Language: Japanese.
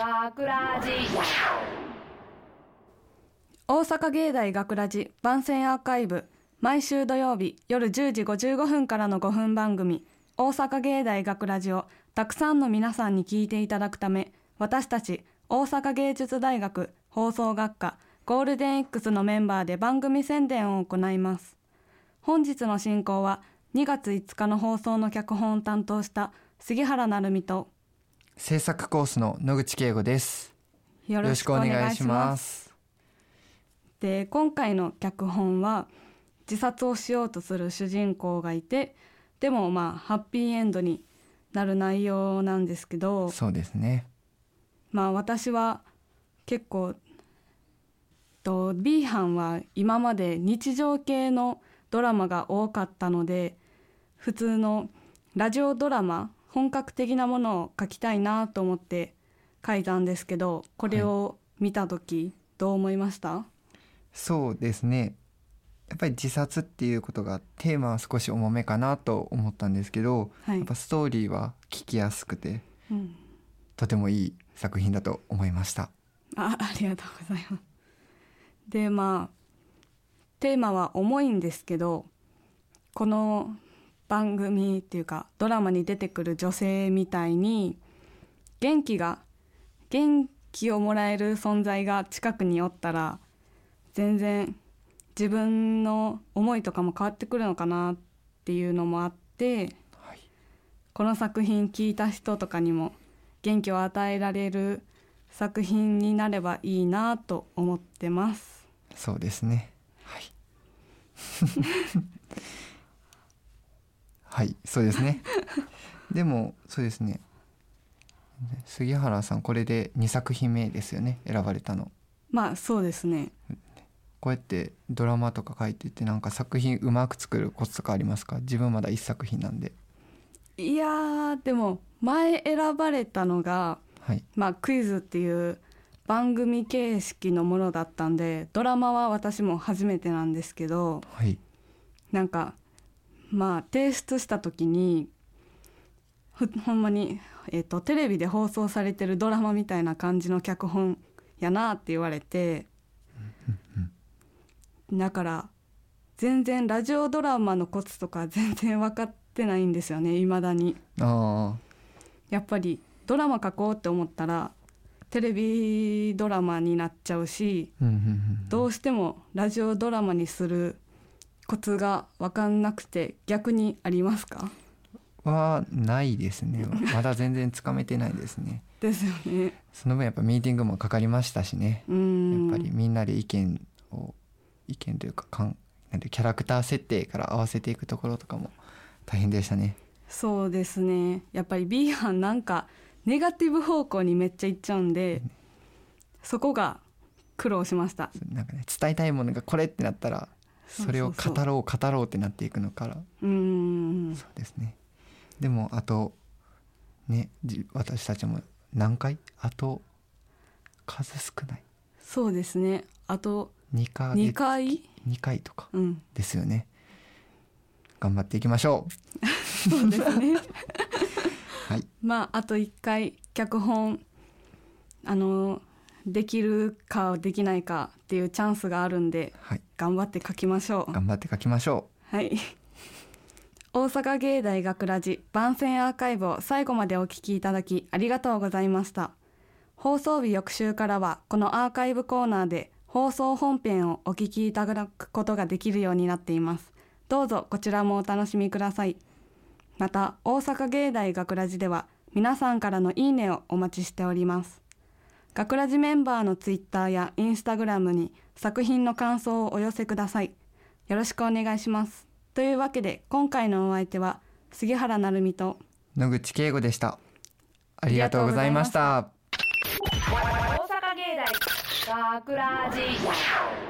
学ラジ大阪芸大学ラジ番宣アーカイブ。毎週土曜日夜10時55分からの5分番組。大阪芸大学ラジをたくさんの皆さんに聞いていただくため私たち大阪芸術大学放送学科ゴールデン X のメンバーで番組宣伝を行います。本日の進行は2月5日の放送の脚本を担当した杉原成美と制作コースの野口圭吾です。よよろしくお願いします。で今回の脚本は自殺をしようとする主人公がいてでもまあハッピーエンドになる内容なんですけどそうですね。まあ私は結構と B 班は今まで日常系のドラマが多かったので普通のラジオドラマ本格的なものを書きたいなと思って書いたんですけどこれを見た時どう思いました、そうですね。やっぱり自殺っていうことがテーマは少し重めかなと思ったんですけど、はい。やっぱストーリーは聞きやすくてうん。とてもいい作品だと思いました。あ ありがとうございます。でまあテーマは重いんですけどこの番組っていうかドラマに出てくる女性みたいに元気が元気をもらえる存在が近くにおったら全然自分の思いとかも変わってくるのかなっていうのもあってはい。この作品聞いた人とかにも元気を与えられる作品になればいいなと思ってます。そうですね。はい はいそうですね。でもそうですね。杉原さんこれで2作品目ですよね。選ばれたの。まあそうですね。こうやってドラマとか書いててなんか作品うまく作るコツとかありますか？自分まだ1作品なんで。いやーでも前選ばれたのが、はい。まあ、クイズっていう番組形式のものだったんでドラマは私も初めてなんですけどはい。なんかまあ提出した時にふほんまに、えー、とテレビで放送されてるドラマみたいな感じの脚本やなって言われてだから全然ラジオドラマのコツとか全然分かってないんですよね未だに。あやっぱりドラマ書こうって思ったらテレビドラマになっちゃうしどうしてもラジオドラマにするコツが分かんなくて逆にありますか？はないですね。まだ全然つかめてないですね。ですよね。その分やっぱミーティングもかかりましたしね。やっぱりみんなで意見を意見というかかんなんてキャラクター設定から合わせていくところとかも大変でしたね。そうですね。やっぱり B 班なんかネガティブ方向にめっちゃいっちゃうんでそこが苦労しました。なんかね伝えたいものがこれってなったらそれを語ろう語ろうってなっていくのから。うーん。そうですね。でもあとねじ私たちも何回？あと数少ない。そうですね。あと2回。2回？2回とかうん。ですよね。頑張っていきましょそうですね。う はい。まああと1回脚本あのできるかできないかっていうチャンスがあるんではい頑張って書きましょう。頑張って書きましょはい。大阪芸大学ラジ番宣アーカイブを最後までお聞きいただきありがとうございました。放送日翌週からはこのアーカイブコーナーで放送本編をお聞きいただくことができるようになっています。どうぞこちらもお楽しみください。また大阪芸大学ラジでは皆さんからのいいねをお待ちしております。学ラジメンバーのツイッターやインスタグラムに作品の感想をお寄せください。よろしくお願いします。というわけで今回のお相手は杉原成美とう野口圭吾でしたありがとうございました大阪芸大学ラジ